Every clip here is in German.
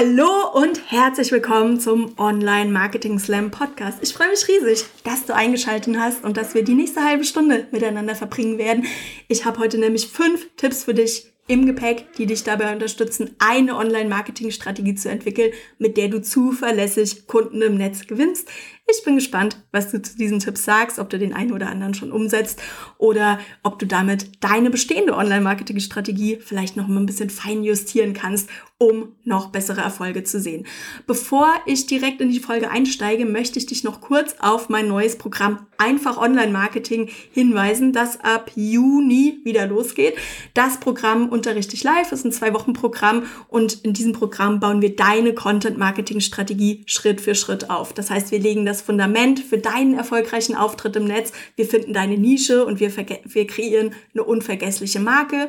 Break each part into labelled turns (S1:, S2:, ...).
S1: Hallo und herzlich willkommen zum Online Marketing Slam Podcast. Ich freue mich riesig, dass du eingeschaltet hast und dass wir die nächste halbe Stunde miteinander verbringen werden. Ich habe heute nämlich fünf Tipps für dich im Gepäck, die dich dabei unterstützen, eine Online-Marketing-Strategie zu entwickeln, mit der du zuverlässig Kunden im Netz gewinnst. Ich bin gespannt, was du zu diesen Tipps sagst, ob du den einen oder anderen schon umsetzt oder ob du damit deine bestehende Online-Marketing-Strategie vielleicht noch mal ein bisschen fein justieren kannst, um noch bessere Erfolge zu sehen. Bevor ich direkt in die Folge einsteige, möchte ich dich noch kurz auf mein neues Programm Einfach Online-Marketing hinweisen, das ab Juni wieder losgeht. Das Programm unterrichte ich live, ist ein Zwei-Wochen-Programm und in diesem Programm bauen wir deine Content-Marketing-Strategie Schritt für Schritt auf. Das heißt, wir legen das Fundament für deinen erfolgreichen Auftritt im Netz. Wir finden deine Nische und wir, wir kreieren eine unvergessliche Marke.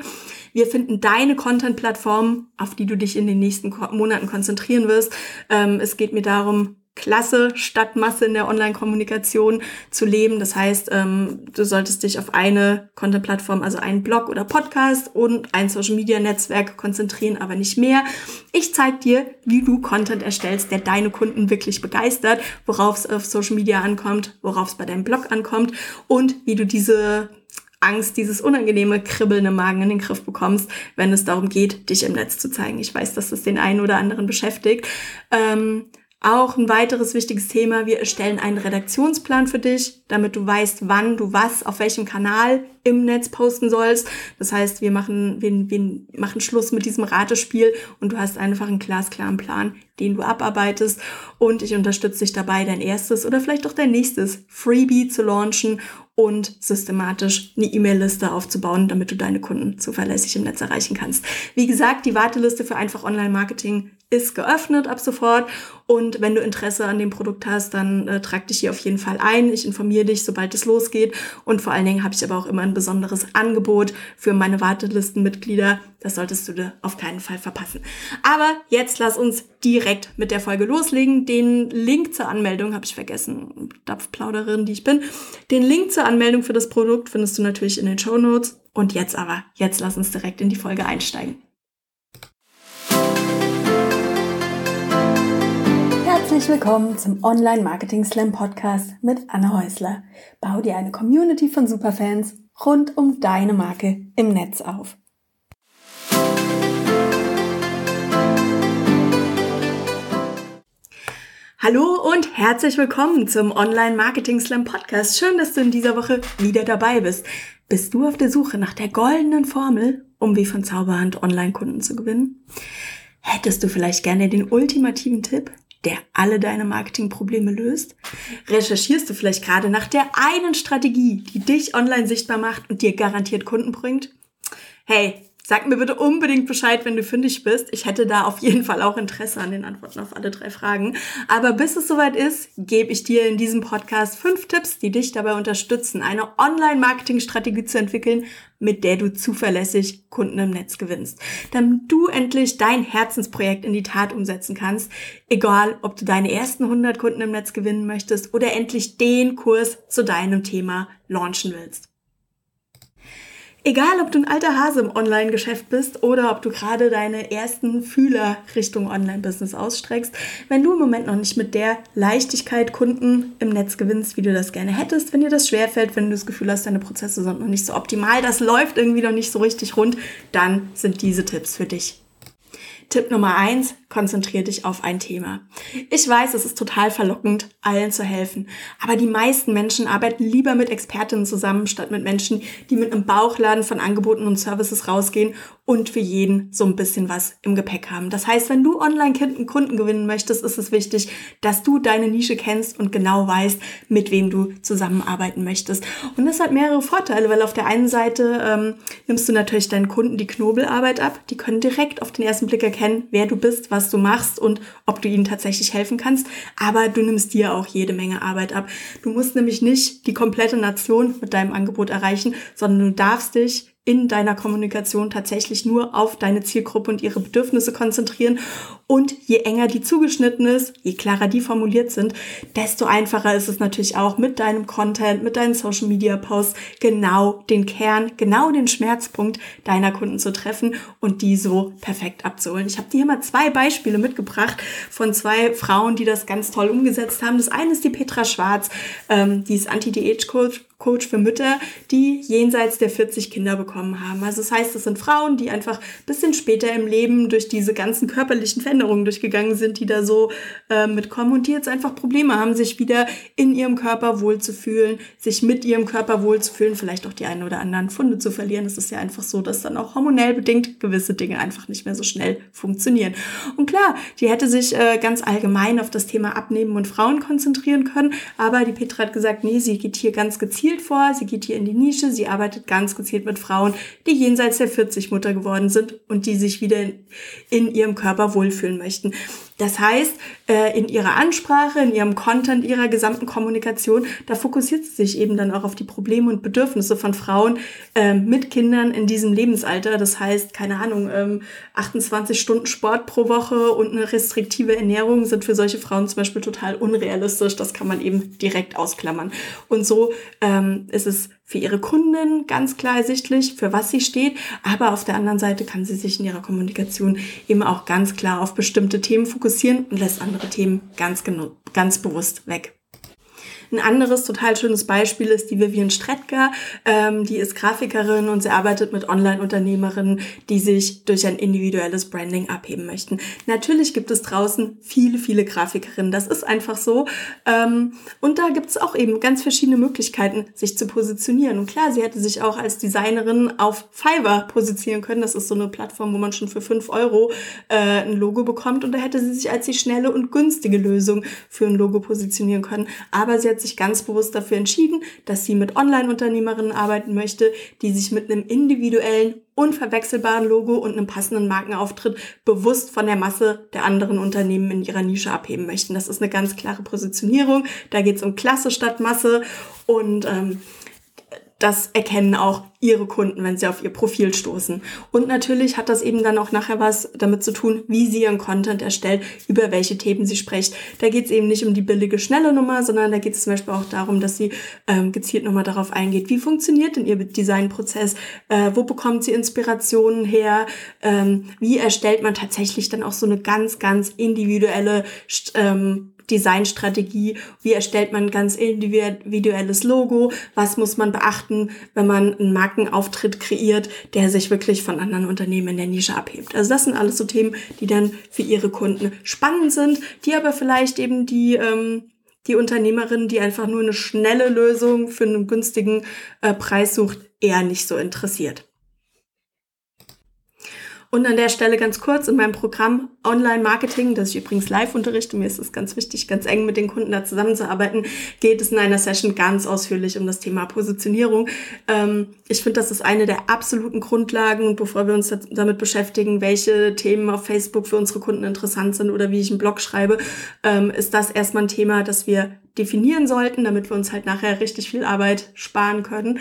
S1: Wir finden deine Content-Plattform, auf die du dich in den nächsten Monaten konzentrieren wirst. Ähm, es geht mir darum, Klasse statt Masse in der Online-Kommunikation zu leben. Das heißt, ähm, du solltest dich auf eine Content-Plattform, also einen Blog oder Podcast und ein Social-Media-Netzwerk konzentrieren, aber nicht mehr. Ich zeige dir, wie du Content erstellst, der deine Kunden wirklich begeistert, worauf es auf Social Media ankommt, worauf es bei deinem Blog ankommt und wie du diese Angst, dieses unangenehme Kribbeln im Magen in den Griff bekommst, wenn es darum geht, dich im Netz zu zeigen. Ich weiß, dass das den einen oder anderen beschäftigt. Ähm, auch ein weiteres wichtiges Thema, wir erstellen einen Redaktionsplan für dich, damit du weißt, wann du was auf welchem Kanal im Netz posten sollst. Das heißt, wir machen, wir, wir machen Schluss mit diesem Ratespiel und du hast einfach einen glasklaren Plan, den du abarbeitest. Und ich unterstütze dich dabei, dein erstes oder vielleicht auch dein nächstes Freebie zu launchen und systematisch eine E-Mail-Liste aufzubauen, damit du deine Kunden zuverlässig im Netz erreichen kannst. Wie gesagt, die Warteliste für einfach Online-Marketing ist geöffnet ab sofort. Und wenn du Interesse an dem Produkt hast, dann äh, trag dich hier auf jeden Fall ein. Ich informiere dich, sobald es losgeht. Und vor allen Dingen habe ich aber auch immer ein besonderes Angebot für meine Wartelistenmitglieder. Das solltest du dir auf keinen Fall verpassen. Aber jetzt lass uns direkt mit der Folge loslegen. Den Link zur Anmeldung habe ich vergessen. Dapfplauderin, die ich bin. Den Link zur Anmeldung für das Produkt findest du natürlich in den Show Notes. Und jetzt aber, jetzt lass uns direkt in die Folge einsteigen. Herzlich willkommen zum Online Marketing Slam Podcast mit Anne Häusler. Bau dir eine Community von Superfans rund um deine Marke im Netz auf. Hallo und herzlich willkommen zum Online Marketing Slam Podcast. Schön, dass du in dieser Woche wieder dabei bist. Bist du auf der Suche nach der goldenen Formel, um wie von Zauberhand Online-Kunden zu gewinnen? Hättest du vielleicht gerne den ultimativen Tipp, der alle deine Marketingprobleme löst? Recherchierst du vielleicht gerade nach der einen Strategie, die dich online sichtbar macht und dir garantiert Kunden bringt? Hey, Sag mir bitte unbedingt Bescheid, wenn du fündig bist. Ich hätte da auf jeden Fall auch Interesse an den Antworten auf alle drei Fragen. Aber bis es soweit ist, gebe ich dir in diesem Podcast fünf Tipps, die dich dabei unterstützen, eine Online-Marketing-Strategie zu entwickeln, mit der du zuverlässig Kunden im Netz gewinnst. Damit du endlich dein Herzensprojekt in die Tat umsetzen kannst, egal ob du deine ersten 100 Kunden im Netz gewinnen möchtest oder endlich den Kurs zu deinem Thema launchen willst. Egal, ob du ein alter Hase im Online-Geschäft bist oder ob du gerade deine ersten Fühler Richtung Online-Business ausstreckst, wenn du im Moment noch nicht mit der Leichtigkeit Kunden im Netz gewinnst, wie du das gerne hättest, wenn dir das schwerfällt, wenn du das Gefühl hast, deine Prozesse sind noch nicht so optimal, das läuft irgendwie noch nicht so richtig rund, dann sind diese Tipps für dich. Tipp Nummer eins, konzentriere dich auf ein Thema. Ich weiß, es ist total verlockend, allen zu helfen. Aber die meisten Menschen arbeiten lieber mit Expertinnen zusammen, statt mit Menschen, die mit einem Bauchladen von Angeboten und Services rausgehen und für jeden so ein bisschen was im Gepäck haben. Das heißt, wenn du online Kunden gewinnen möchtest, ist es wichtig, dass du deine Nische kennst und genau weißt, mit wem du zusammenarbeiten möchtest. Und das hat mehrere Vorteile, weil auf der einen Seite ähm, nimmst du natürlich deinen Kunden die Knobelarbeit ab. Die können direkt auf den ersten Blick erkennen, wer du bist, was du machst und ob du ihnen tatsächlich helfen kannst. Aber du nimmst dir auch jede Menge Arbeit ab. Du musst nämlich nicht die komplette Nation mit deinem Angebot erreichen, sondern du darfst dich in deiner Kommunikation tatsächlich nur auf deine Zielgruppe und ihre Bedürfnisse konzentrieren Und je enger die zugeschnitten ist, je klarer die formuliert sind, desto einfacher ist es natürlich auch mit deinem Content, mit deinen Social Media Posts genau den Kern, genau den Schmerzpunkt deiner Kunden zu treffen und die so perfekt abzuholen. Ich habe dir hier mal zwei Beispiele mitgebracht von zwei Frauen, die das ganz toll umgesetzt haben. Das eine ist die Petra Schwarz, ähm, die ist Anti-Diät-Coach Coach für Mütter, die jenseits der 40 Kinder bekommen haben. Also das heißt, es sind Frauen, die einfach bisschen später im Leben durch diese ganzen körperlichen Veränderungen durchgegangen sind, die da so äh, mitkommen und die jetzt einfach Probleme haben, sich wieder in ihrem Körper wohlzufühlen, sich mit ihrem Körper wohlzufühlen, vielleicht auch die einen oder anderen Funde zu verlieren. Es ist ja einfach so, dass dann auch hormonell bedingt gewisse Dinge einfach nicht mehr so schnell funktionieren. Und klar, die hätte sich äh, ganz allgemein auf das Thema Abnehmen und Frauen konzentrieren können, aber die Petra hat gesagt, nee, sie geht hier ganz gezielt gezielt vor, sie geht hier in die Nische, sie arbeitet ganz gezielt mit Frauen, die jenseits der 40 Mutter geworden sind und die sich wieder in, in ihrem Körper wohlfühlen möchten. Das heißt, äh, in ihrer Ansprache, in ihrem Content, ihrer gesamten Kommunikation, da fokussiert sie sich eben dann auch auf die Probleme und Bedürfnisse von Frauen äh, mit Kindern in diesem Lebensalter. Das heißt, keine Ahnung, 28 ähm, Stunden Sport pro Woche und eine restriktive Ernährung sind für solche Frauen zum Beispiel total unrealistisch. Das kann man eben direkt ausklammern. Und so ähm, ist es für ihre Kunden ganz klar ersichtlich, für was sie steht. Aber auf der anderen Seite kann sie sich in ihrer Kommunikation eben auch ganz klar auf bestimmte Themen fokussieren und lässt andere Themen ganz, ganz bewusst weg. Ein anderes total schönes Beispiel ist die Vivian Stretka. Ähm, die ist Grafikerin und sie arbeitet mit Online-Unternehmerinnen, die sich durch ein individuelles Branding abheben möchten. Natürlich gibt es draußen viele, viele Grafikerinnen. Das ist einfach so. Ähm, und da gibt es auch eben ganz verschiedene Möglichkeiten, sich zu positionieren. Und klar, sie hätte sich auch als Designerin auf Fiverr positionieren können. Das ist so eine Plattform, wo man schon für fünf Euro äh, ein Logo bekommt. Und da hätte sie sich als die schnelle und günstige Lösung für ein Logo positionieren können. Aber sie hat sich ganz bewusst dafür entschieden, dass sie mit Online-Unternehmerinnen arbeiten möchte, die sich mit einem individuellen, unverwechselbaren Logo und einem passenden Markenauftritt bewusst von der Masse der anderen Unternehmen in ihrer Nische abheben möchten. Das ist eine ganz klare Positionierung. Da geht es um Klasse statt Masse und ähm, das erkennen auch ihre Kunden, wenn sie auf ihr Profil stoßen. Und natürlich hat das eben dann auch nachher was damit zu tun, wie sie ihren Content erstellt, über welche Themen sie spricht. Da geht es eben nicht um die billige, schnelle Nummer, sondern da geht es zum Beispiel auch darum, dass sie ähm, gezielt nochmal darauf eingeht, wie funktioniert denn ihr Designprozess, äh, wo bekommt sie Inspirationen her, ähm, wie erstellt man tatsächlich dann auch so eine ganz, ganz individuelle ähm, Designstrategie, wie erstellt man ganz individuelles Logo, was muss man beachten, wenn man einen Markenauftritt kreiert, der sich wirklich von anderen Unternehmen in der Nische abhebt. Also das sind alles so Themen, die dann für ihre Kunden spannend sind, die aber vielleicht eben die ähm, die Unternehmerin, die einfach nur eine schnelle Lösung für einen günstigen äh, Preis sucht, eher nicht so interessiert. Und an der Stelle ganz kurz in meinem Programm Online-Marketing, das ich übrigens live unterrichte, mir ist es ganz wichtig, ganz eng mit den Kunden da zusammenzuarbeiten, geht es in einer Session ganz ausführlich um das Thema Positionierung. Ähm, ich finde, das ist eine der absoluten Grundlagen. Und bevor wir uns damit beschäftigen, welche Themen auf Facebook für unsere Kunden interessant sind oder wie ich einen Blog schreibe, ähm, ist das erstmal ein Thema, das wir definieren sollten, damit wir uns halt nachher richtig viel Arbeit sparen können.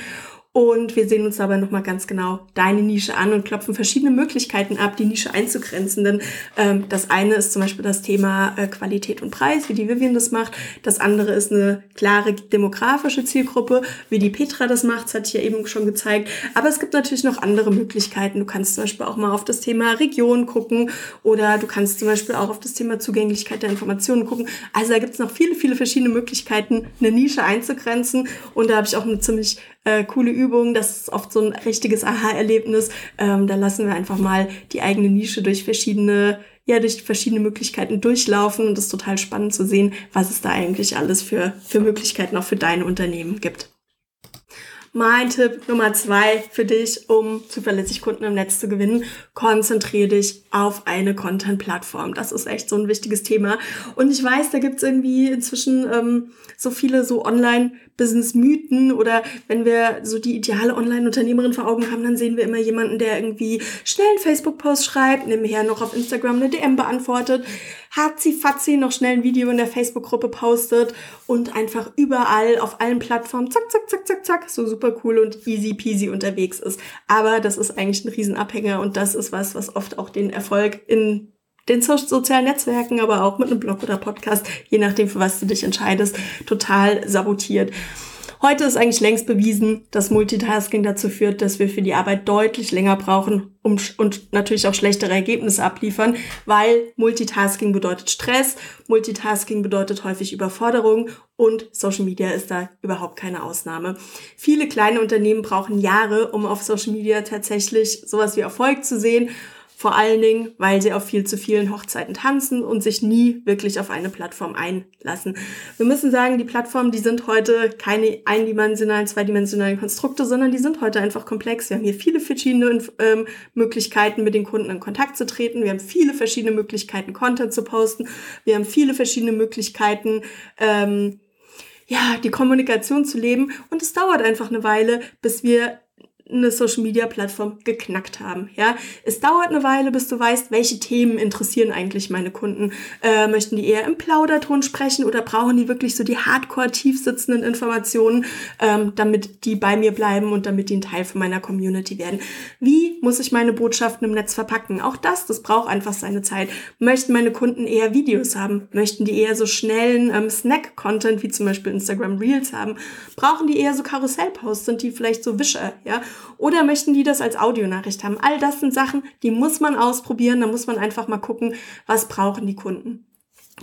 S1: Und wir sehen uns dabei nochmal ganz genau deine Nische an und klopfen verschiedene Möglichkeiten ab, die Nische einzugrenzen. Denn ähm, das eine ist zum Beispiel das Thema äh, Qualität und Preis, wie die Vivian das macht. Das andere ist eine klare demografische Zielgruppe, wie die Petra das macht. Das hatte ich ja eben schon gezeigt. Aber es gibt natürlich noch andere Möglichkeiten. Du kannst zum Beispiel auch mal auf das Thema Region gucken oder du kannst zum Beispiel auch auf das Thema Zugänglichkeit der Informationen gucken. Also da gibt es noch viele, viele verschiedene Möglichkeiten, eine Nische einzugrenzen. Und da habe ich auch eine ziemlich äh, coole Übung. Das ist oft so ein richtiges Aha-Erlebnis. Ähm, da lassen wir einfach mal die eigene Nische durch verschiedene ja, durch verschiedene Möglichkeiten durchlaufen und es ist total spannend zu sehen, was es da eigentlich alles für, für Möglichkeiten auch für dein Unternehmen gibt. Mein Tipp Nummer zwei für dich, um zuverlässig Kunden im Netz zu gewinnen, konzentriere dich auf eine Content-Plattform. Das ist echt so ein wichtiges Thema. Und ich weiß, da gibt's irgendwie inzwischen ähm, so viele so Online-Business-Mythen oder wenn wir so die ideale Online-Unternehmerin vor Augen haben, dann sehen wir immer jemanden, der irgendwie schnell einen Facebook-Post schreibt, nebenher noch auf Instagram eine DM beantwortet, hatzi fatzi noch schnell ein Video in der Facebook-Gruppe postet und einfach überall auf allen Plattformen zack, zack, zack, zack, zack, so super cool und easy peasy unterwegs ist. Aber das ist eigentlich ein Riesenabhänger und das ist was, was oft auch den Erfolg in den so sozialen Netzwerken, aber auch mit einem Blog oder Podcast, je nachdem, für was du dich entscheidest, total sabotiert. Heute ist eigentlich längst bewiesen, dass Multitasking dazu führt, dass wir für die Arbeit deutlich länger brauchen um, und natürlich auch schlechtere Ergebnisse abliefern, weil Multitasking bedeutet Stress, Multitasking bedeutet häufig Überforderung und Social Media ist da überhaupt keine Ausnahme. Viele kleine Unternehmen brauchen Jahre, um auf Social Media tatsächlich sowas wie Erfolg zu sehen vor allen Dingen, weil sie auf viel zu vielen Hochzeiten tanzen und sich nie wirklich auf eine Plattform einlassen. Wir müssen sagen, die Plattformen, die sind heute keine eindimensionalen, zweidimensionalen Konstrukte, sondern die sind heute einfach komplex. Wir haben hier viele verschiedene ähm, Möglichkeiten, mit den Kunden in Kontakt zu treten. Wir haben viele verschiedene Möglichkeiten, Content zu posten. Wir haben viele verschiedene Möglichkeiten, ähm, ja, die Kommunikation zu leben. Und es dauert einfach eine Weile, bis wir eine Social Media Plattform geknackt haben. Ja, es dauert eine Weile, bis du weißt, welche Themen interessieren eigentlich meine Kunden. Äh, möchten die eher im Plauderton sprechen oder brauchen die wirklich so die hardcore tief sitzenden Informationen, ähm, damit die bei mir bleiben und damit die ein Teil von meiner Community werden? Wie muss ich meine Botschaften im Netz verpacken? Auch das, das braucht einfach seine Zeit. Möchten meine Kunden eher Videos haben? Möchten die eher so schnellen ähm, Snack-Content wie zum Beispiel Instagram Reels haben? Brauchen die eher so Karussellposts? Sind die vielleicht so Wischer? Ja, oder möchten die das als Audionachricht haben? All das sind Sachen, die muss man ausprobieren. Da muss man einfach mal gucken, was brauchen die Kunden.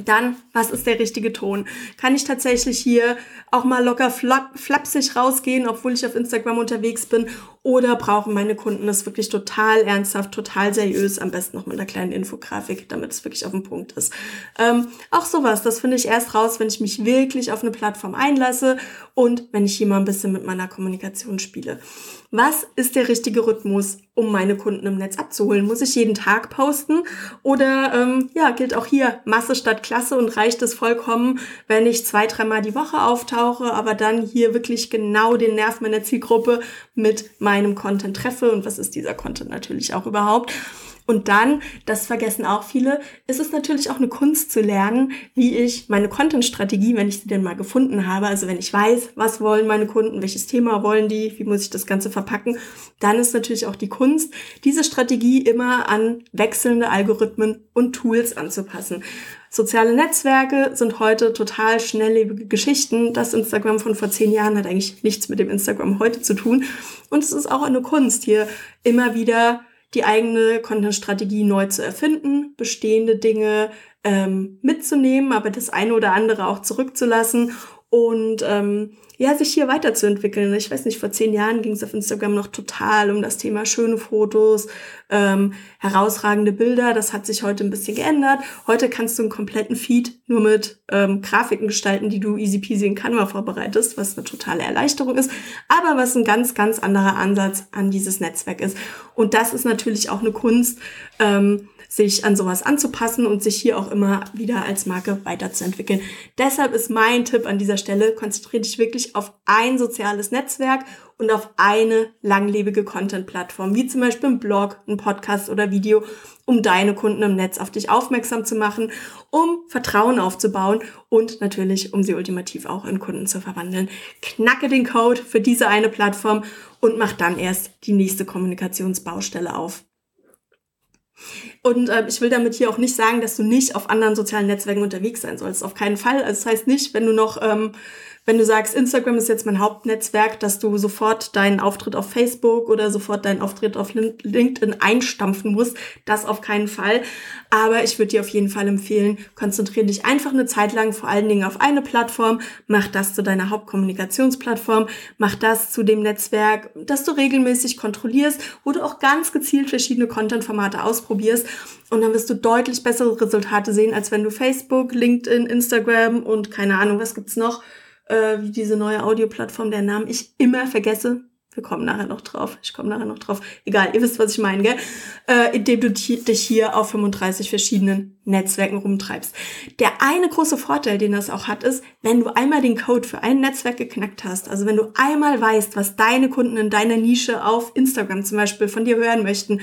S1: Dann, was ist der richtige Ton? Kann ich tatsächlich hier auch mal locker flapsig rausgehen, obwohl ich auf Instagram unterwegs bin? Oder brauchen meine Kunden das wirklich total ernsthaft, total seriös, am besten noch mit einer kleinen Infografik, damit es wirklich auf den Punkt ist? Ähm, auch sowas, das finde ich erst raus, wenn ich mich wirklich auf eine Plattform einlasse und wenn ich hier mal ein bisschen mit meiner Kommunikation spiele. Was ist der richtige Rhythmus, um meine Kunden im Netz abzuholen? Muss ich jeden Tag posten? Oder ähm, ja, gilt auch hier Masse statt Klasse und reicht es vollkommen, wenn ich zwei, dreimal die Woche auftauche, aber dann hier wirklich genau den Nerv meiner Zielgruppe mit meinem Content treffe? Und was ist dieser Content natürlich auch überhaupt? Und dann, das vergessen auch viele, ist es natürlich auch eine Kunst zu lernen, wie ich meine Content-Strategie, wenn ich sie denn mal gefunden habe, also wenn ich weiß, was wollen meine Kunden, welches Thema wollen die, wie muss ich das Ganze verpacken, dann ist natürlich auch die Kunst, diese Strategie immer an wechselnde Algorithmen und Tools anzupassen. Soziale Netzwerke sind heute total schnelllebige Geschichten. Das Instagram von vor zehn Jahren hat eigentlich nichts mit dem Instagram heute zu tun. Und es ist auch eine Kunst, hier immer wieder die eigene Content-Strategie neu zu erfinden, bestehende Dinge ähm, mitzunehmen, aber das eine oder andere auch zurückzulassen und ähm, ja, sich hier weiterzuentwickeln. Ich weiß nicht, vor zehn Jahren ging es auf Instagram noch total um das Thema schöne Fotos, ähm, herausragende Bilder. Das hat sich heute ein bisschen geändert. Heute kannst du einen kompletten Feed nur mit ähm, Grafiken gestalten, die du easy peasy in Canva vorbereitest, was eine totale Erleichterung ist, aber was ein ganz, ganz anderer Ansatz an dieses Netzwerk ist. Und das ist natürlich auch eine Kunst, ähm, sich an sowas anzupassen und sich hier auch immer wieder als Marke weiterzuentwickeln. Deshalb ist mein Tipp an dieser Stelle, konzentriere dich wirklich auf ein soziales Netzwerk und auf eine langlebige Content-Plattform, wie zum Beispiel ein Blog, ein Podcast oder Video, um deine Kunden im Netz auf dich aufmerksam zu machen, um Vertrauen aufzubauen und natürlich, um sie ultimativ auch in Kunden zu verwandeln. Knacke den Code für diese eine Plattform und mach dann erst die nächste Kommunikationsbaustelle auf. Und äh, ich will damit hier auch nicht sagen, dass du nicht auf anderen sozialen Netzwerken unterwegs sein sollst. Auf keinen Fall. Also das heißt nicht, wenn du noch ähm, wenn du sagst, Instagram ist jetzt mein Hauptnetzwerk, dass du sofort deinen Auftritt auf Facebook oder sofort deinen Auftritt auf LinkedIn einstampfen musst. Das auf keinen Fall. Aber ich würde dir auf jeden Fall empfehlen, konzentriere dich einfach eine Zeit lang vor allen Dingen auf eine Plattform, mach das zu deiner Hauptkommunikationsplattform, mach das zu dem Netzwerk, das du regelmäßig kontrollierst, wo du auch ganz gezielt verschiedene Content-Formate ausprobierst. Und dann wirst du deutlich bessere Resultate sehen, als wenn du Facebook, LinkedIn, Instagram und keine Ahnung, was gibt's noch, äh, wie diese neue Audioplattform, der Namen ich immer vergesse. Wir kommen nachher noch drauf. Ich komme nachher noch drauf. Egal, ihr wisst, was ich meine, gell? Äh, indem du dich hier auf 35 verschiedenen Netzwerken rumtreibst. Der eine große Vorteil, den das auch hat, ist, wenn du einmal den Code für ein Netzwerk geknackt hast, also wenn du einmal weißt, was deine Kunden in deiner Nische auf Instagram zum Beispiel von dir hören möchten,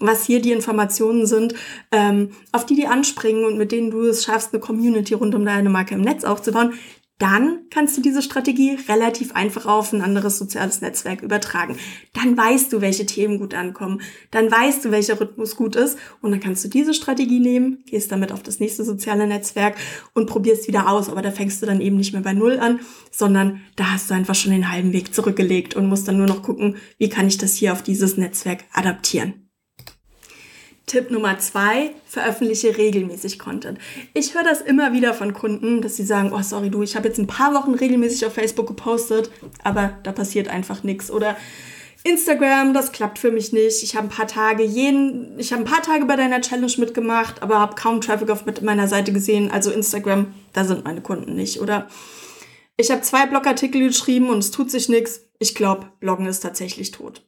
S1: was hier die Informationen sind, ähm, auf die die anspringen und mit denen du es schaffst, eine Community rund um deine Marke im Netz aufzubauen, dann kannst du diese Strategie relativ einfach auf ein anderes soziales Netzwerk übertragen. Dann weißt du, welche Themen gut ankommen. Dann weißt du, welcher Rhythmus gut ist. Und dann kannst du diese Strategie nehmen, gehst damit auf das nächste soziale Netzwerk und probierst wieder aus. Aber da fängst du dann eben nicht mehr bei Null an, sondern da hast du einfach schon den halben Weg zurückgelegt und musst dann nur noch gucken, wie kann ich das hier auf dieses Netzwerk adaptieren. Tipp Nummer zwei, veröffentliche regelmäßig Content. Ich höre das immer wieder von Kunden, dass sie sagen, oh sorry du, ich habe jetzt ein paar Wochen regelmäßig auf Facebook gepostet, aber da passiert einfach nichts. Oder Instagram, das klappt für mich nicht. Ich habe ein paar Tage jeden, ich habe ein paar Tage bei deiner Challenge mitgemacht, aber habe kaum Traffic auf meiner Seite gesehen. Also Instagram, da sind meine Kunden nicht. Oder ich habe zwei Blogartikel geschrieben und es tut sich nichts. Ich glaube, Bloggen ist tatsächlich tot.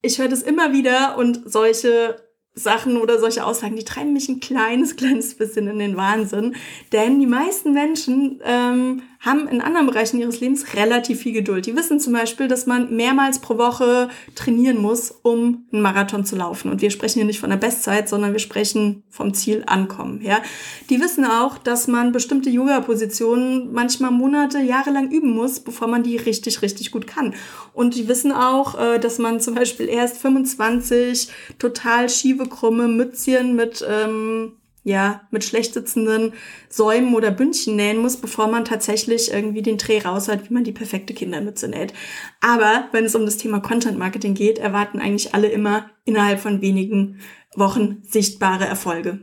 S1: Ich höre das immer wieder und solche Sachen oder solche Aussagen, die treiben mich ein kleines, kleines bisschen in den Wahnsinn. Denn die meisten Menschen ähm, haben in anderen Bereichen ihres Lebens relativ viel Geduld. Die wissen zum Beispiel, dass man mehrmals pro Woche trainieren muss, um einen Marathon zu laufen. Und wir sprechen hier nicht von der Bestzeit, sondern wir sprechen vom Ziel ankommen. Ja? Die wissen auch, dass man bestimmte Yoga-Positionen manchmal Monate, Jahre lang üben muss, bevor man die richtig, richtig gut kann. Und die wissen auch, äh, dass man zum Beispiel erst 25 total schiefe, krumme Mützchen mit ähm, ja, mit schlecht sitzenden Säumen oder Bündchen nähen muss, bevor man tatsächlich irgendwie den Dreh raus hat, wie man die perfekte Kindermütze näht. Aber wenn es um das Thema Content Marketing geht, erwarten eigentlich alle immer innerhalb von wenigen Wochen sichtbare Erfolge.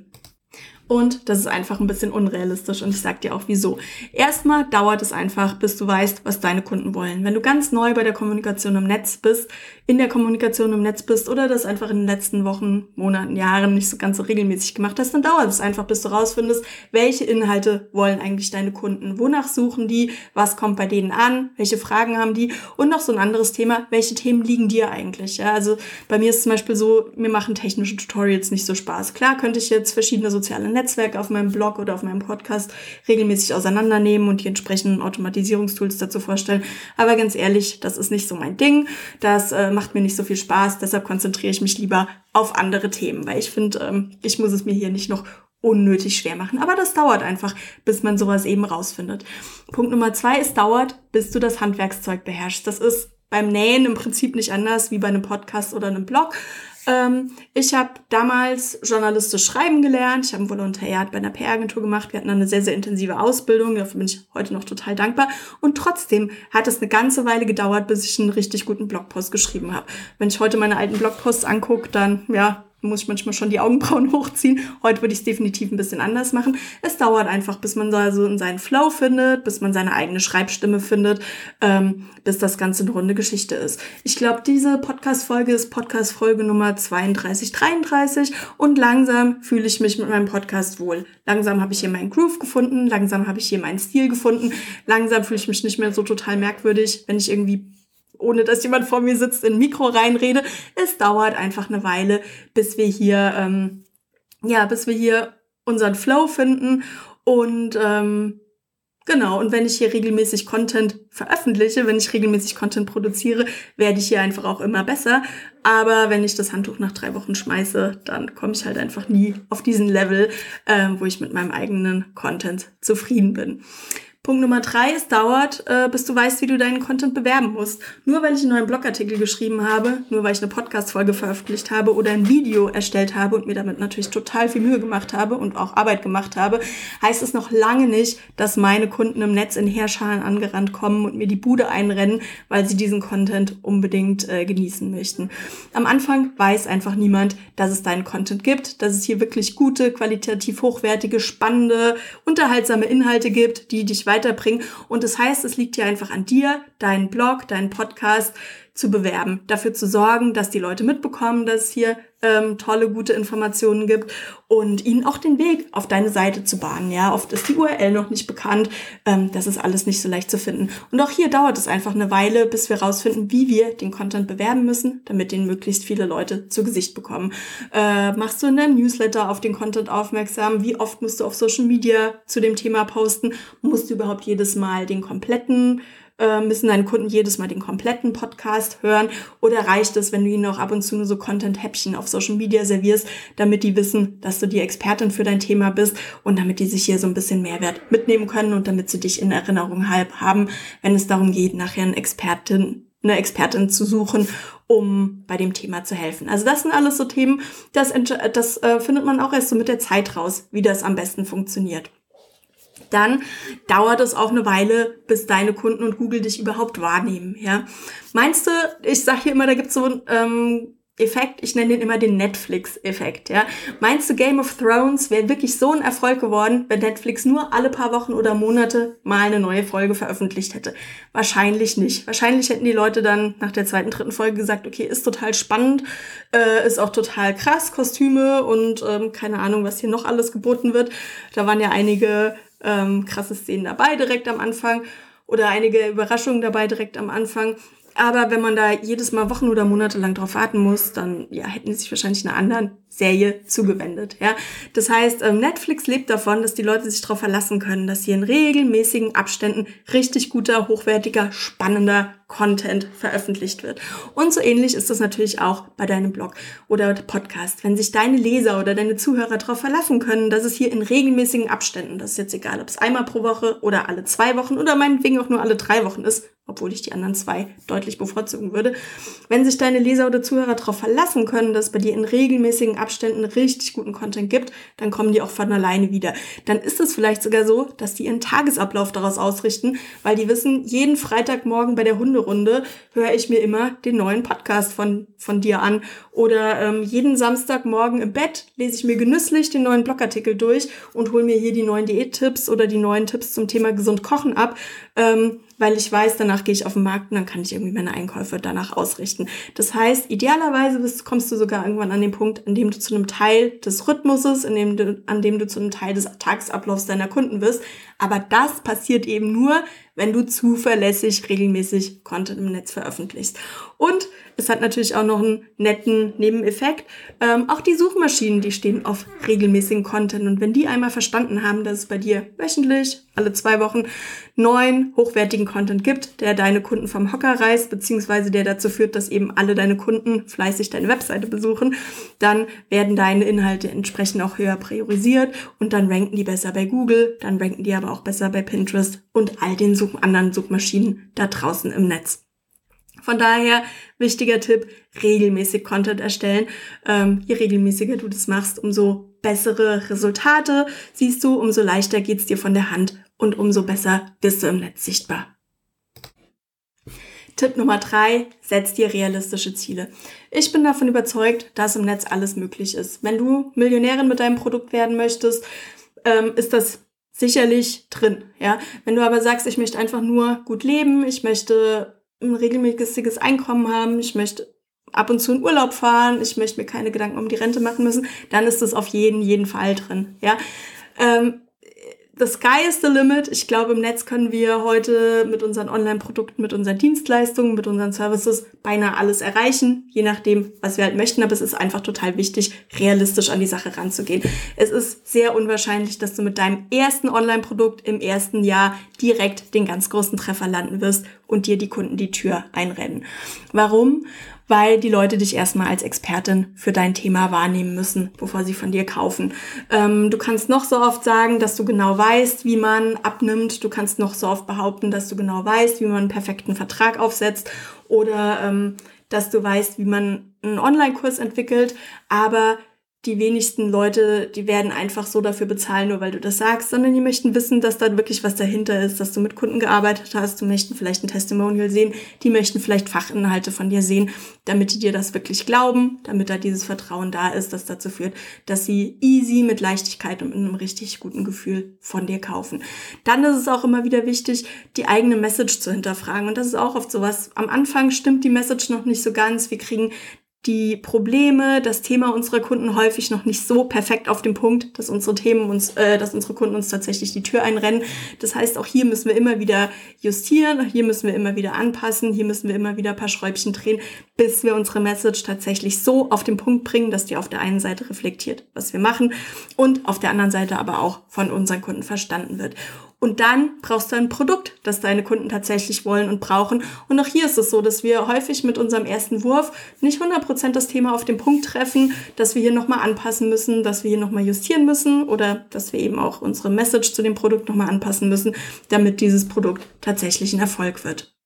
S1: Und das ist einfach ein bisschen unrealistisch und ich sag dir auch wieso. Erstmal dauert es einfach, bis du weißt, was deine Kunden wollen. Wenn du ganz neu bei der Kommunikation im Netz bist, in der Kommunikation im Netz bist oder das einfach in den letzten Wochen, Monaten, Jahren nicht so ganz so regelmäßig gemacht hast, dann dauert es einfach, bis du rausfindest, welche Inhalte wollen eigentlich deine Kunden, wonach suchen die, was kommt bei denen an, welche Fragen haben die und noch so ein anderes Thema, welche Themen liegen dir eigentlich. Ja, also bei mir ist es zum Beispiel so, mir machen technische Tutorials nicht so Spaß. Klar könnte ich jetzt verschiedene soziale Netzwerke auf meinem Blog oder auf meinem Podcast regelmäßig auseinandernehmen und die entsprechenden Automatisierungstools dazu vorstellen. Aber ganz ehrlich, das ist nicht so mein Ding. Das äh, macht mir nicht so viel Spaß. Deshalb konzentriere ich mich lieber auf andere Themen, weil ich finde, ähm, ich muss es mir hier nicht noch unnötig schwer machen. Aber das dauert einfach, bis man sowas eben rausfindet. Punkt Nummer zwei, es dauert, bis du das Handwerkszeug beherrschst. Das ist beim Nähen im Prinzip nicht anders wie bei einem Podcast oder einem Blog. Ähm, ich habe damals journalistisch schreiben gelernt. Ich habe ein Volontariat bei einer PR-Agentur gemacht. Wir hatten eine sehr, sehr intensive Ausbildung. Dafür bin ich heute noch total dankbar. Und trotzdem hat es eine ganze Weile gedauert, bis ich einen richtig guten Blogpost geschrieben habe. Wenn ich heute meine alten Blogposts angucke, dann ja, muss ich manchmal schon die Augenbrauen hochziehen. Heute würde ich es definitiv ein bisschen anders machen. Es dauert einfach, bis man da so in seinen Flow findet, bis man seine eigene Schreibstimme findet, ähm, bis das Ganze eine runde Geschichte ist. Ich glaube, diese Podcast-Folge ist Podcast-Folge Nummer 32, 33 und langsam fühle ich mich mit meinem Podcast wohl. Langsam habe ich hier meinen Groove gefunden, langsam habe ich hier meinen Stil gefunden, langsam fühle ich mich nicht mehr so total merkwürdig, wenn ich irgendwie ohne dass jemand vor mir sitzt, in Mikro reinrede. Es dauert einfach eine Weile, bis wir hier, ähm, ja, bis wir hier unseren Flow finden und ähm, Genau, und wenn ich hier regelmäßig Content veröffentliche, wenn ich regelmäßig Content produziere, werde ich hier einfach auch immer besser. Aber wenn ich das Handtuch nach drei Wochen schmeiße, dann komme ich halt einfach nie auf diesen Level, äh, wo ich mit meinem eigenen Content zufrieden bin. Punkt Nummer drei, es dauert, äh, bis du weißt, wie du deinen Content bewerben musst. Nur weil ich einen neuen Blogartikel geschrieben habe, nur weil ich eine Podcast-Folge veröffentlicht habe oder ein Video erstellt habe und mir damit natürlich total viel Mühe gemacht habe und auch Arbeit gemacht habe, heißt es noch lange nicht, dass meine Kunden im Netz in Heerschalen angerannt kommen und mir die Bude einrennen, weil sie diesen Content unbedingt äh, genießen möchten. Am Anfang weiß einfach niemand, dass es deinen Content gibt, dass es hier wirklich gute, qualitativ hochwertige, spannende, unterhaltsame Inhalte gibt, die dich weiterbringen. Und das heißt, es liegt hier einfach an dir, deinen Blog, deinen Podcast zu bewerben, dafür zu sorgen, dass die Leute mitbekommen, dass es hier ähm, tolle, gute Informationen gibt und ihnen auch den Weg auf deine Seite zu bahnen. Ja, oft ist die URL noch nicht bekannt. Ähm, das ist alles nicht so leicht zu finden. Und auch hier dauert es einfach eine Weile, bis wir rausfinden, wie wir den Content bewerben müssen, damit den möglichst viele Leute zu Gesicht bekommen. Äh, machst du in deinem Newsletter auf den Content aufmerksam? Wie oft musst du auf Social Media zu dem Thema posten? Musst du überhaupt jedes Mal den kompletten Äh, müssen deine Kunden jedes Mal den kompletten Podcast hören? Oder reicht es, wenn du ihnen auch ab und zu nur so Content-Häppchen auf Social Media servierst, damit die wissen, dass du die Expertin für dein Thema bist und damit die sich hier so ein bisschen Mehrwert mitnehmen können und damit sie dich in Erinnerung haben, wenn es darum geht, nachher eine Expertin eine Expertin zu suchen, um bei dem Thema zu helfen. Also das sind alles so Themen, das, das äh, findet man auch erst so mit der Zeit raus, wie das am besten funktioniert dann dauert es auch eine Weile, bis deine Kunden und Google dich überhaupt wahrnehmen. Ja, meinst du? Ich sage hier immer, da gibt's so ein ähm, Effekt, ich nenne den immer den Netflix-Effekt, ja. Meinst du, Game of Thrones wäre wirklich so ein Erfolg geworden, wenn Netflix nur alle paar Wochen oder Monate mal eine neue Folge veröffentlicht hätte? Wahrscheinlich nicht. Wahrscheinlich hätten die Leute dann nach der zweiten, dritten Folge gesagt, okay, ist total spannend, äh, ist auch total krass, Kostüme und ähm, keine Ahnung, was hier noch alles geboten wird. Da waren ja einige ähm, krasse Szenen dabei direkt am Anfang oder einige Überraschungen dabei direkt am Anfang. Aber wenn man da jedes Mal Wochen oder Monate lang drauf warten muss, dann ja, hätten die sich wahrscheinlich einer anderen Serie zugewendet. Ja, das heißt, ähm, Netflix lebt davon, dass die Leute sich darauf verlassen können, dass hier in regelmäßigen Abständen richtig guter, hochwertiger, spannender Content veröffentlicht wird. Und so ähnlich ist das natürlich auch bei deinem Blog oder Podcast. Wenn sich deine Leser oder deine Zuhörer darauf verlassen können, dass es hier in regelmäßigen Abständen, das ist jetzt egal, ob es einmal pro Woche oder alle zwei Wochen oder meinetwegen auch nur alle drei Wochen ist, obwohl ich die anderen zwei deutlich bevorzugen würde. Wenn sich deine Leser oder Zuhörer darauf verlassen können, dass es bei dir in regelmäßigen Abständen richtig guten Content gibt, dann kommen die auch von alleine wieder. Dann ist es vielleicht sogar so, dass die ihren Tagesablauf daraus ausrichten, weil die wissen, jeden Freitagmorgen bei der Hunderunde höre ich mir immer den neuen Podcast von, von dir an. Oder ähm, jeden Samstagmorgen im Bett lese ich mir genüsslich den neuen Blogartikel durch und hole mir hier die neuen Diättipps oder die neuen Tipps zum Thema gesund kochen ab. Ähm, weil ich weiß, danach gehe ich auf den Markt und dann kann ich irgendwie meine Einkäufe danach ausrichten. Das heißt, idealerweise bist, kommst du sogar irgendwann an den Punkt, an dem du zu einem Teil des Rhythmuses, in dem du, an dem du zu einem Teil des Tagesablaufs deiner Kunden wirst. Aber das passiert eben nur, wenn du zuverlässig regelmäßig Content im Netz veröffentlichst. Und es hat natürlich auch noch einen netten Nebeneffekt. Ähm, auch die Suchmaschinen, die stehen auf regelmäßigen Content. Und wenn die einmal verstanden haben, dass es bei dir wöchentlich, alle zwei Wochen, neuen, hochwertigen Content gibt, der deine Kunden vom Hocker reißt, beziehungsweise der dazu führt, dass eben alle deine Kunden fleißig deine Webseite besuchen, dann werden deine Inhalte entsprechend auch höher priorisiert und dann ranken die besser bei Google, dann ranken die aber auch besser bei Pinterest und all den Such anderen Suchmaschinen da draußen im Netz. Von daher, wichtiger Tipp, regelmäßig Content erstellen. Ähm, je regelmäßiger du das machst, umso bessere Resultate siehst du, umso leichter geht's dir von der Hand und umso besser bist du im Netz sichtbar. Tipp Nummer drei, setz dir realistische Ziele. Ich bin davon überzeugt, dass im Netz alles möglich ist. Wenn du Millionärin mit deinem Produkt werden möchtest, ähm, ist das sicherlich drin, ja. Wenn du aber sagst, ich möchte einfach nur gut leben, ich möchte ein regelmäßiges Einkommen haben, ich möchte ab und zu in Urlaub fahren, ich möchte mir keine Gedanken um die Rente machen müssen, dann ist das auf jeden, jeden Fall drin, ja. Ähm, the sky is the limit. Ich glaube, im Netz können wir heute mit unseren Online-Produkten, mit unseren Dienstleistungen, mit unseren Services beinahe alles erreichen, je nachdem, was wir halt möchten. Aber es ist einfach total wichtig, realistisch an die Sache ranzugehen. Es ist sehr unwahrscheinlich, dass du mit deinem ersten Online-Produkt im ersten Jahr direkt den ganz großen Treffer landen wirst und dir die Kunden die Tür einrennen. Warum? Weil die Leute dich erstmal als Expertin für dein Thema wahrnehmen müssen, bevor sie von dir kaufen. Ähm, du kannst noch so oft sagen, dass du genau weißt, wie man abnimmt. Du kannst noch so oft behaupten, dass du genau weißt, wie man einen perfekten Vertrag aufsetzt oder ähm, dass du weißt, wie man einen Online-Kurs entwickelt. Aber die wenigsten Leute, die werden einfach so dafür bezahlen, nur weil du das sagst, sondern die möchten wissen, dass da wirklich was dahinter ist, dass du mit Kunden gearbeitet hast, die möchten vielleicht ein Testimonial sehen, die möchten vielleicht Fachinhalte von dir sehen, damit die dir das wirklich glauben, damit da dieses Vertrauen da ist, das dazu führt, dass sie easy mit Leichtigkeit und mit einem richtig guten Gefühl von dir kaufen. Dann ist es auch immer wieder wichtig, die eigene Message zu hinterfragen und das ist auch oft sowas. Am Anfang stimmt die Message noch nicht so ganz. Wir kriegen die Probleme, das Thema unserer Kunden häufig noch nicht so perfekt auf dem Punkt, dass unsere Themen uns, äh, dass unsere Kunden uns tatsächlich die Tür einrennen. Das heißt, auch hier müssen wir immer wieder justieren, hier müssen wir immer wieder anpassen, hier müssen wir immer wieder ein paar Schräubchen drehen, bis wir unsere Message tatsächlich so auf den Punkt bringen, dass die auf der einen Seite reflektiert, was wir machen und auf der anderen Seite aber auch von unseren Kunden verstanden wird. Und dann brauchst du ein Produkt, das deine Kunden tatsächlich wollen und brauchen. Und auch hier ist es so, dass wir häufig mit unserem ersten Wurf nicht 100% das Thema auf den Punkt treffen, dass wir hier nochmal anpassen müssen, dass wir hier nochmal justieren müssen oder dass wir eben auch unsere Message zu dem Produkt nochmal anpassen müssen, damit dieses Produkt tatsächlich ein Erfolg wird.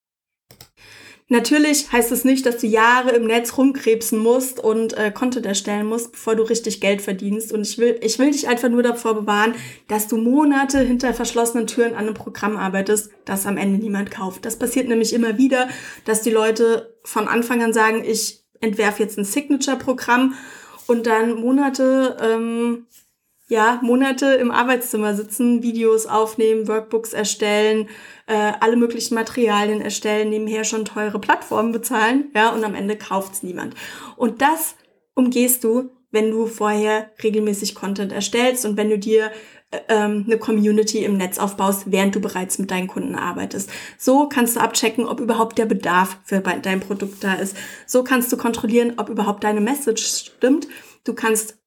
S1: Natürlich heißt es nicht, dass du Jahre im Netz rumkrebsen musst und äh, Content erstellen musst, bevor du richtig Geld verdienst. Und ich will, ich will dich einfach nur davor bewahren, dass du Monate hinter verschlossenen Türen an einem Programm arbeitest, das am Ende niemand kauft. Das passiert nämlich immer wieder, dass die Leute von Anfang an sagen, ich entwerfe jetzt ein Signature-Programm und dann Monate ähm, ja, Monate im Arbeitszimmer sitzen, Videos aufnehmen, Workbooks erstellen, äh, alle möglichen Materialien erstellen, nebenher schon teure Plattformen bezahlen, ja, und am Ende kauft's niemand. Und das umgehst du, wenn du vorher regelmäßig Content erstellst und wenn du dir äh, ähm, eine Community im Netz aufbaust, während du bereits mit deinen Kunden arbeitest. So kannst du abchecken, ob überhaupt der Bedarf für dein Produkt da ist. So kannst du kontrollieren, ob überhaupt deine Message stimmt. Du kannst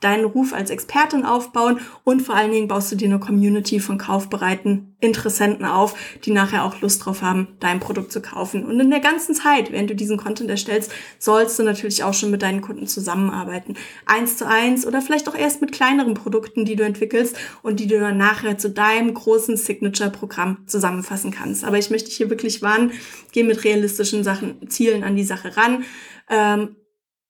S1: deinen Ruf als Expertin aufbauen und vor allen Dingen baust du dir eine Community von kaufbereiten Interessenten auf, die nachher auch Lust drauf haben, dein Produkt zu kaufen. Und in der ganzen Zeit, während du diesen Content erstellst, sollst du natürlich auch schon mit deinen Kunden zusammenarbeiten. Eins zu eins oder vielleicht auch erst mit kleineren Produkten, die du entwickelst und die du dann nachher zu deinem großen Signature-Programm zusammenfassen kannst. Aber ich möchte hier wirklich warnen, geh mit realistischen Sachen, Zielen an die Sache ran. Ähm,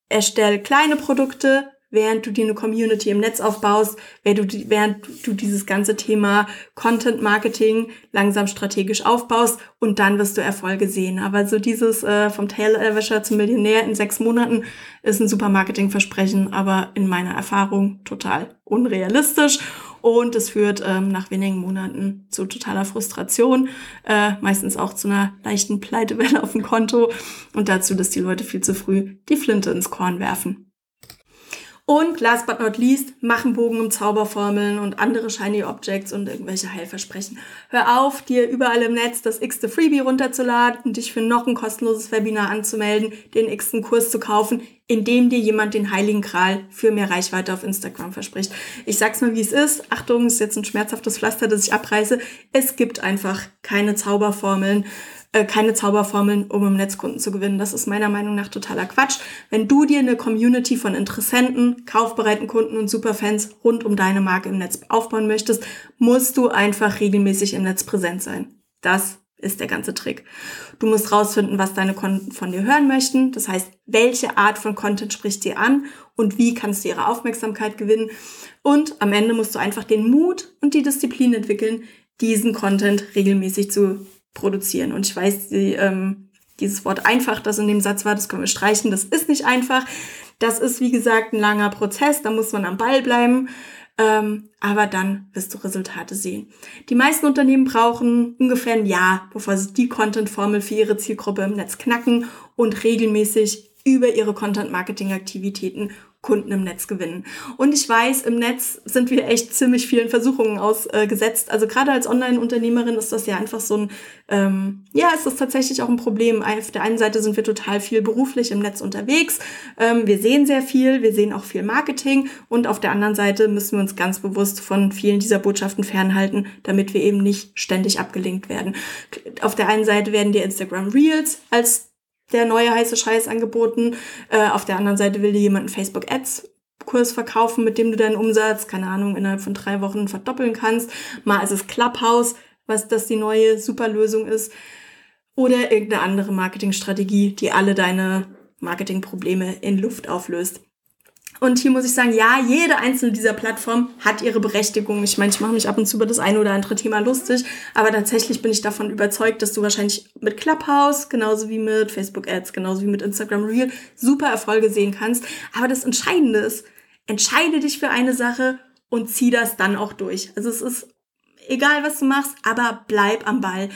S1: erstell kleine Produkte, während du dir eine Community im Netz aufbaust, während du, während du dieses ganze Thema Content Marketing langsam strategisch aufbaust und dann wirst du Erfolge sehen. Aber so dieses äh, vom Tail-Erwischer zum Millionär in sechs Monaten ist ein super Marketingversprechen, aber in meiner Erfahrung total unrealistisch. Und es führt ähm, nach wenigen Monaten zu totaler Frustration, äh, meistens auch zu einer leichten Pleitewelle auf dem Konto und dazu, dass die Leute viel zu früh die Flinte ins Korn werfen. Und last but not least, machen Bogen um Zauberformeln und andere Shiny Objects und irgendwelche Heilversprechen. Hör auf, dir überall im Netz das x-te Freebie runterzuladen und dich für noch ein kostenloses Webinar anzumelden, den x-ten Kurs zu kaufen, indem dir jemand den heiligen Kral für mehr Reichweite auf Instagram verspricht. Ich sag's mal, wie es ist. Achtung, ist jetzt ein schmerzhaftes Pflaster, das ich abreiße. Es gibt einfach keine Zauberformeln äh, keine Zauberformeln, um im Netz Kunden zu gewinnen. Das ist meiner Meinung nach totaler Quatsch. Wenn du dir eine Community von Interessenten, kaufbereiten Kunden und Superfans rund um deine Marke im Netz aufbauen möchtest, musst du einfach regelmäßig im Netz präsent sein. Das ist der ganze Trick. Du musst rausfinden, was deine Kunden von dir hören möchten. Das heißt, welche Art von Content spricht dir an und wie kannst du ihre Aufmerksamkeit gewinnen. Und am Ende musst du einfach den Mut und die Disziplin entwickeln, diesen Content regelmäßig zu produzieren. Und ich weiß, die, ähm, dieses Wort einfach, das in dem Satz war, das können wir streichen. Das ist nicht einfach. Das ist, wie gesagt, ein langer Prozess. Da muss man am Ball bleiben. Ähm, aber dann wirst du Resultate sehen. Die meisten Unternehmen brauchen ungefähr ein Jahr, bevor sie die Content-Formel für ihre Zielgruppe im Netz knacken und regelmäßig über ihre Content-Marketing-Aktivitäten Kunden im Netz gewinnen. Und ich weiß, im Netz sind wir echt ziemlich vielen Versuchungen ausgesetzt. also gerade als Online-Unternehmerin ist das ja einfach so ein, ähm, ja, ist das tatsächlich auch ein Problem. Auf der einen Seite sind wir total viel beruflich im Netz unterwegs. Ähm, wir sehen sehr viel, wir sehen auch viel Marketing. Und auf der anderen Seite müssen wir uns ganz bewusst von vielen dieser Botschaften fernhalten, damit wir eben nicht ständig abgelenkt werden. Auf der einen Seite werden dir Instagram Reels als der neue heiße Scheiß angeboten. Äh, auf der anderen Seite will dir jemand einen Facebook Ads Kurs verkaufen, mit dem du deinen Umsatz, keine Ahnung, innerhalb von drei Wochen verdoppeln kannst. Mal ist es Clubhouse, was das die neue Superlösung ist. Oder irgendeine andere Marketingstrategie, die alle deine Marketingprobleme in Luft auflöst. Und hier muss ich sagen, ja, jede einzelne dieser Plattformen hat ihre Berechtigung. Ich meine, ich mache mich ab und zu über das eine oder andere Thema lustig, aber tatsächlich bin ich davon überzeugt, dass du wahrscheinlich mit Clubhouse, genauso wie mit Facebook Ads, genauso wie mit Instagram Reel, super Erfolge sehen kannst. Aber das Entscheidende ist, entscheide dich für eine Sache und zieh das dann auch durch. Also es ist egal, was du machst, aber bleib am Ball.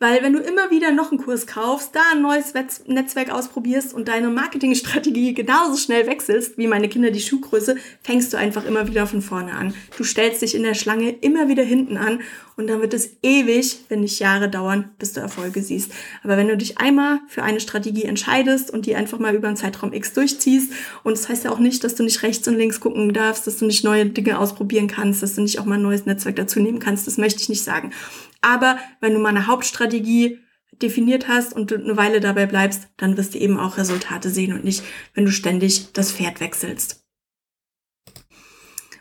S1: Weil wenn du immer wieder noch einen Kurs kaufst, da ein neues Netzwerk ausprobierst und deine Marketingstrategie genauso schnell wechselst wie meine Kinder die Schuhgröße, fängst du einfach immer wieder von vorne an. Du stellst dich in der Schlange immer wieder hinten an und dann wird es ewig, wenn nicht Jahre dauern, bis du Erfolge siehst. Aber wenn du dich einmal für eine Strategie entscheidest und die einfach mal über einen Zeitraum X durchziehst, und das heißt ja auch nicht, dass du nicht rechts und links gucken darfst, dass du nicht neue Dinge ausprobieren kannst, dass du nicht auch mal ein neues Netzwerk dazu nehmen kannst, das möchte ich nicht sagen. Aber wenn du mal eine Hauptstrategie definiert hast und du eine Weile dabei bleibst, dann wirst du eben auch Resultate sehen und nicht, wenn du ständig das Pferd wechselst.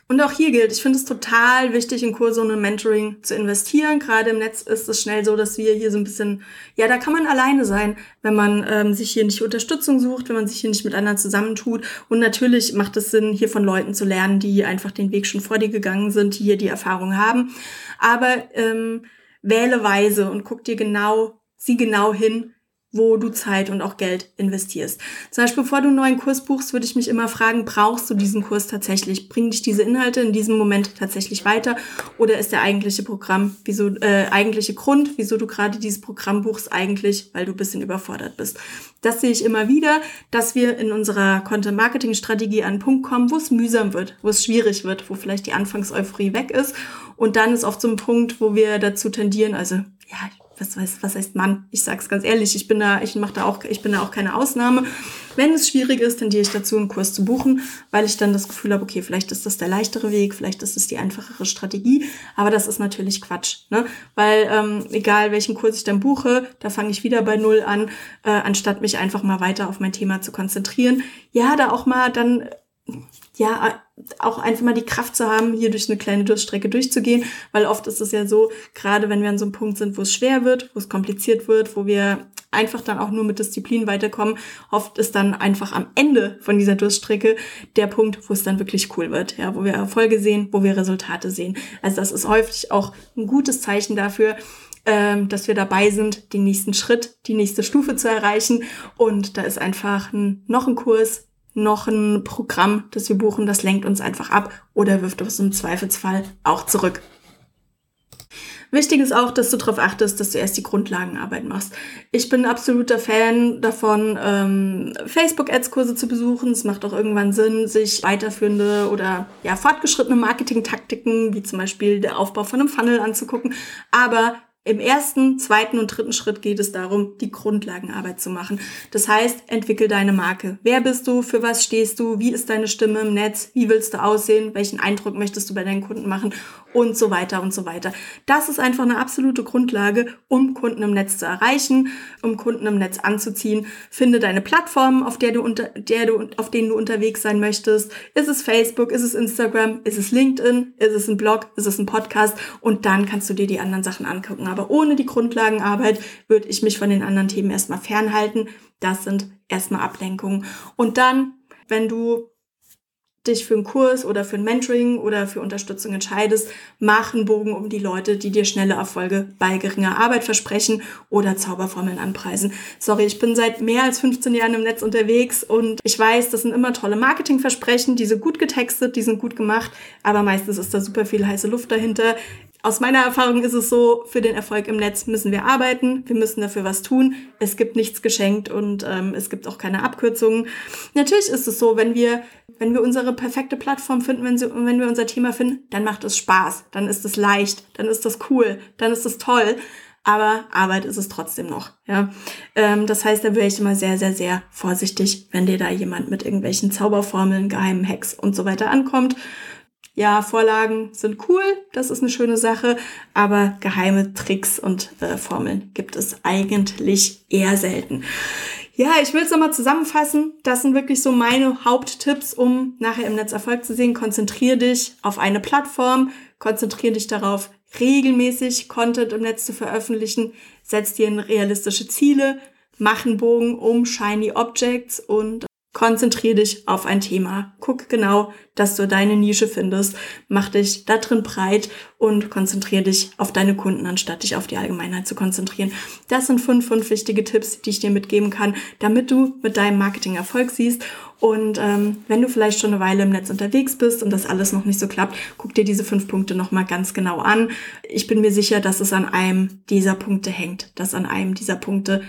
S1: Und auch hier gilt, ich finde es total wichtig, in Kurse und in Mentoring zu investieren. Gerade im Netz ist es schnell so, dass wir hier so ein bisschen, ja, da kann man alleine sein, wenn man ähm, sich hier nicht Unterstützung sucht, wenn man sich hier nicht mit anderen zusammentut. Und natürlich macht es Sinn, hier von Leuten zu lernen, die einfach den Weg schon vor dir gegangen sind, die hier die Erfahrung haben. Aber ähm, wähle weise und guck dir genau, sieh genau hin, wo du Zeit und auch Geld investierst. Zum Beispiel, bevor du einen neuen Kurs buchst, würde ich mich immer fragen, brauchst du diesen Kurs tatsächlich? Bringen dich diese Inhalte in diesem Moment tatsächlich weiter? Oder ist der eigentliche Programm, wieso, äh, eigentliche Grund, wieso du gerade dieses Programm buchst, eigentlich, weil du ein bisschen überfordert bist? Das sehe ich immer wieder, dass wir in unserer Content-Marketing-Strategie an einen Punkt kommen, wo es mühsam wird, wo es schwierig wird, wo vielleicht die Anfangseuphorie weg ist. Und dann ist oft so ein Punkt, wo wir dazu tendieren, also ja, was heißt, was heißt Mann? Ich sag's ganz ehrlich, ich bin da, ich mache da auch, ich bin da auch keine Ausnahme. Wenn es schwierig ist, tendiere ich dazu, einen Kurs zu buchen, weil ich dann das Gefühl habe, okay, vielleicht ist das der leichtere Weg, vielleicht ist es die einfachere Strategie, aber das ist natürlich Quatsch, ne? Weil ähm, egal welchen Kurs ich dann buche, da fange ich wieder bei null an, äh, anstatt mich einfach mal weiter auf mein Thema zu konzentrieren. Ja, da auch mal dann ja, auch einfach mal die Kraft zu haben, hier durch eine kleine Durststrecke durchzugehen, weil oft ist es ja so, gerade wenn wir an so einem Punkt sind, wo es schwer wird, wo es kompliziert wird, wo wir einfach dann auch nur mit Disziplin weiterkommen, oft ist dann einfach am Ende von dieser Durststrecke der Punkt, wo es dann wirklich cool wird, ja, wo wir Erfolge sehen, wo wir Resultate sehen. Also das ist häufig auch ein gutes Zeichen dafür, ähm, dass wir dabei sind, den nächsten Schritt, die nächste Stufe zu erreichen. Und da ist einfach ein, noch ein Kurs, noch ein Programm, das wir buchen, das lenkt uns einfach ab oder wirft uns im Zweifelsfall auch zurück. Wichtig ist auch, dass du darauf achtest, dass du erst die Grundlagenarbeit machst. Ich bin absoluter Fan davon, ähm, Facebook-Ads-Kurse zu besuchen. Es macht auch irgendwann Sinn, sich weiterführende oder ja fortgeschrittene Marketing-Taktiken, wie zum Beispiel der Aufbau von einem Funnel anzugucken. Aber im ersten, zweiten und dritten Schritt geht es darum, die Grundlagenarbeit zu machen. Das heißt, entwickel deine Marke. Wer bist du? Für was stehst du? Wie ist deine Stimme im Netz? Wie willst du aussehen? Welchen Eindruck möchtest du bei deinen Kunden machen? und so weiter und so weiter. Das ist einfach eine absolute Grundlage, um Kunden im Netz zu erreichen, um Kunden im Netz anzuziehen. Finde deine Plattform, auf der du unter, der du, auf denen du unterwegs sein möchtest. Ist es Facebook? Ist es Instagram? Ist es LinkedIn? Ist es ein Blog? Ist es ein Podcast? Und dann kannst du dir die anderen Sachen angucken. Aber ohne die Grundlagenarbeit würde ich mich von den anderen Themen erstmal fernhalten. Das sind erstmal Ablenkungen. Und dann, wenn du dich für einen Kurs oder für ein Mentoring oder für Unterstützung entscheidest, mach einen Bogen um die Leute, die dir schnelle Erfolge bei geringer Arbeit versprechen oder Zauberformeln anpreisen. Sorry, ich bin seit mehr als 15 Jahren im Netz unterwegs und ich weiß, das sind immer tolle Marketingversprechen, die sind gut getextet, die sind gut gemacht, aber meistens ist da super viel heiße Luft dahinter aus meiner Erfahrung ist es so, für den Erfolg im Netz müssen wir arbeiten, wir müssen dafür was tun. Es gibt nichts geschenkt und ähm, es gibt auch keine Abkürzungen. Natürlich ist es so, wenn wir, wenn wir unsere perfekte Plattform finden, wenn, sie, wenn wir unser Thema finden, dann macht es Spaß, dann ist es leicht, dann ist das cool, dann ist es toll. Aber Arbeit ist es trotzdem noch. Ja, ähm, das heißt, da wäre ich immer sehr, sehr, sehr vorsichtig, wenn dir da jemand mit irgendwelchen Zauberformeln, geheimen Hacks und so weiter ankommt ja, Vorlagen sind cool, das ist eine schöne Sache, aber geheime Tricks und äh, Formeln gibt es eigentlich eher selten. Ja, ich will es nochmal zusammenfassen. Das sind wirklich so meine Haupttipps, um nachher im Netz Erfolg zu sehen. Konzentriere dich auf eine Plattform, konzentriere dich darauf, regelmäßig Content im Netz zu veröffentlichen, setz dir realistische Ziele, mach einen Bogen um Shiny Objects und konzentriere dich auf ein Thema. Guck genau, dass du deine Nische findest. Mach dich da drin breit und konzentriere dich auf deine Kunden, anstatt dich auf die Allgemeinheit zu konzentrieren. Das sind fünf, fünf wichtige Tipps, die ich dir mitgeben kann, damit du mit deinem Marketing Erfolg siehst. Und ähm, wenn du vielleicht schon eine Weile im Netz unterwegs bist und das alles noch nicht so klappt, guck dir diese fünf Punkte nochmal ganz genau an. Ich bin mir sicher, dass es an einem dieser Punkte hängt, dass an einem dieser Punkte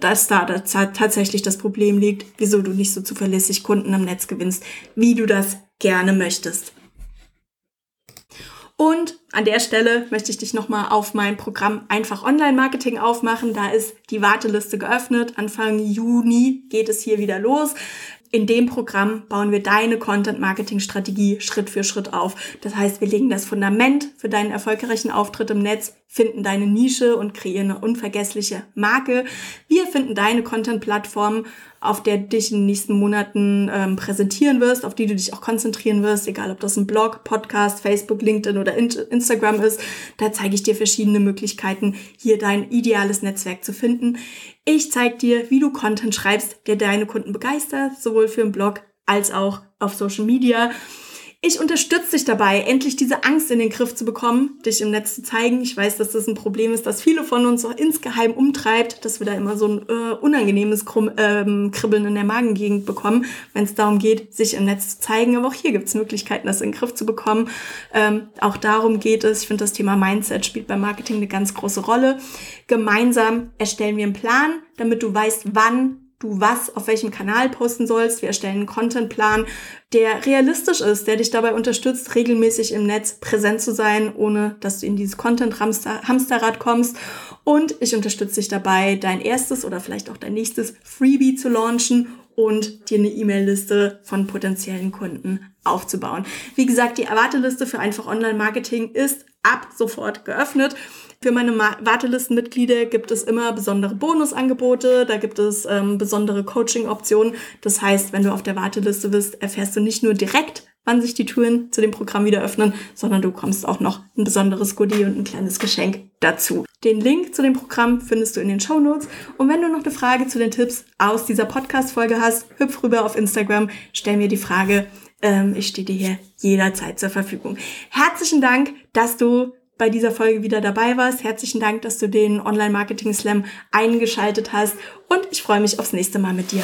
S1: dass da tatsächlich das Problem liegt, wieso du nicht so zuverlässig Kunden im Netz gewinnst, wie du das gerne möchtest. Und an der Stelle möchte ich dich nochmal auf mein Programm Einfach Online Marketing aufmachen. Da ist die Warteliste geöffnet. Anfang Juni geht es hier wieder los. In dem Programm bauen wir deine Content-Marketing-Strategie Schritt für Schritt auf. Das heißt, wir legen das Fundament für deinen erfolgreichen Auftritt im Netz, finden deine Nische und kreieren eine unvergessliche Marke. Wir finden deine Content-Plattform auf der du dich in den nächsten Monaten ähm, präsentieren wirst, auf die du dich auch konzentrieren wirst, egal ob das ein Blog, Podcast, Facebook, LinkedIn oder Instagram ist. Da zeige ich dir verschiedene Möglichkeiten, hier dein ideales Netzwerk zu finden. Ich zeige dir, wie du Content schreibst, der deine Kunden begeistert, sowohl für einen Blog als auch auf Social Media. Ich unterstütze dich dabei, endlich diese Angst in den Griff zu bekommen, dich im Netz zu zeigen. Ich weiß, dass das ein Problem ist, das viele von uns auch insgeheim umtreibt, dass wir da immer so ein äh, unangenehmes Krumm, ähm, Kribbeln in der Magengegend bekommen, wenn es darum geht, sich im Netz zu zeigen. Aber auch hier gibt es Möglichkeiten, das in den Griff zu bekommen. Ähm, auch darum geht es. Ich finde, das Thema Mindset spielt beim Marketing eine ganz große Rolle. Gemeinsam erstellen wir einen Plan, damit du weißt, wann du was auf welchem Kanal posten sollst. Wir erstellen einen Contentplan, der realistisch ist, der dich dabei unterstützt, regelmäßig im Netz präsent zu sein, ohne dass du in dieses Content-Hamsterrad kommst. Und ich unterstütze dich dabei, dein erstes oder vielleicht auch dein nächstes Freebie zu launchen und dir eine E-Mail-Liste von potenziellen Kunden aufzubauen. Wie gesagt, die Erwarteliste für einfach Online-Marketing ist ab sofort geöffnet. Für meine Wartelistenmitglieder gibt es immer besondere Bonusangebote, da gibt es ähm, besondere Coaching-Optionen. Das heißt, wenn du auf der Warteliste bist, erfährst du nicht nur direkt, wann sich die Türen zu dem Programm wieder öffnen, sondern du bekommst auch noch ein besonderes Goodie und ein kleines Geschenk dazu. Den Link zu dem Programm findest du in den Show Notes. Und wenn du noch eine Frage zu den Tipps aus dieser Podcast-Folge hast, hüpf rüber auf Instagram, stell mir die Frage. Ähm, ich stehe dir hier jederzeit zur Verfügung. Herzlichen Dank, dass du bei dieser Folge wieder dabei warst. Herzlichen Dank, dass du den Online Marketing Slam eingeschaltet hast und ich freue mich aufs nächste Mal mit dir.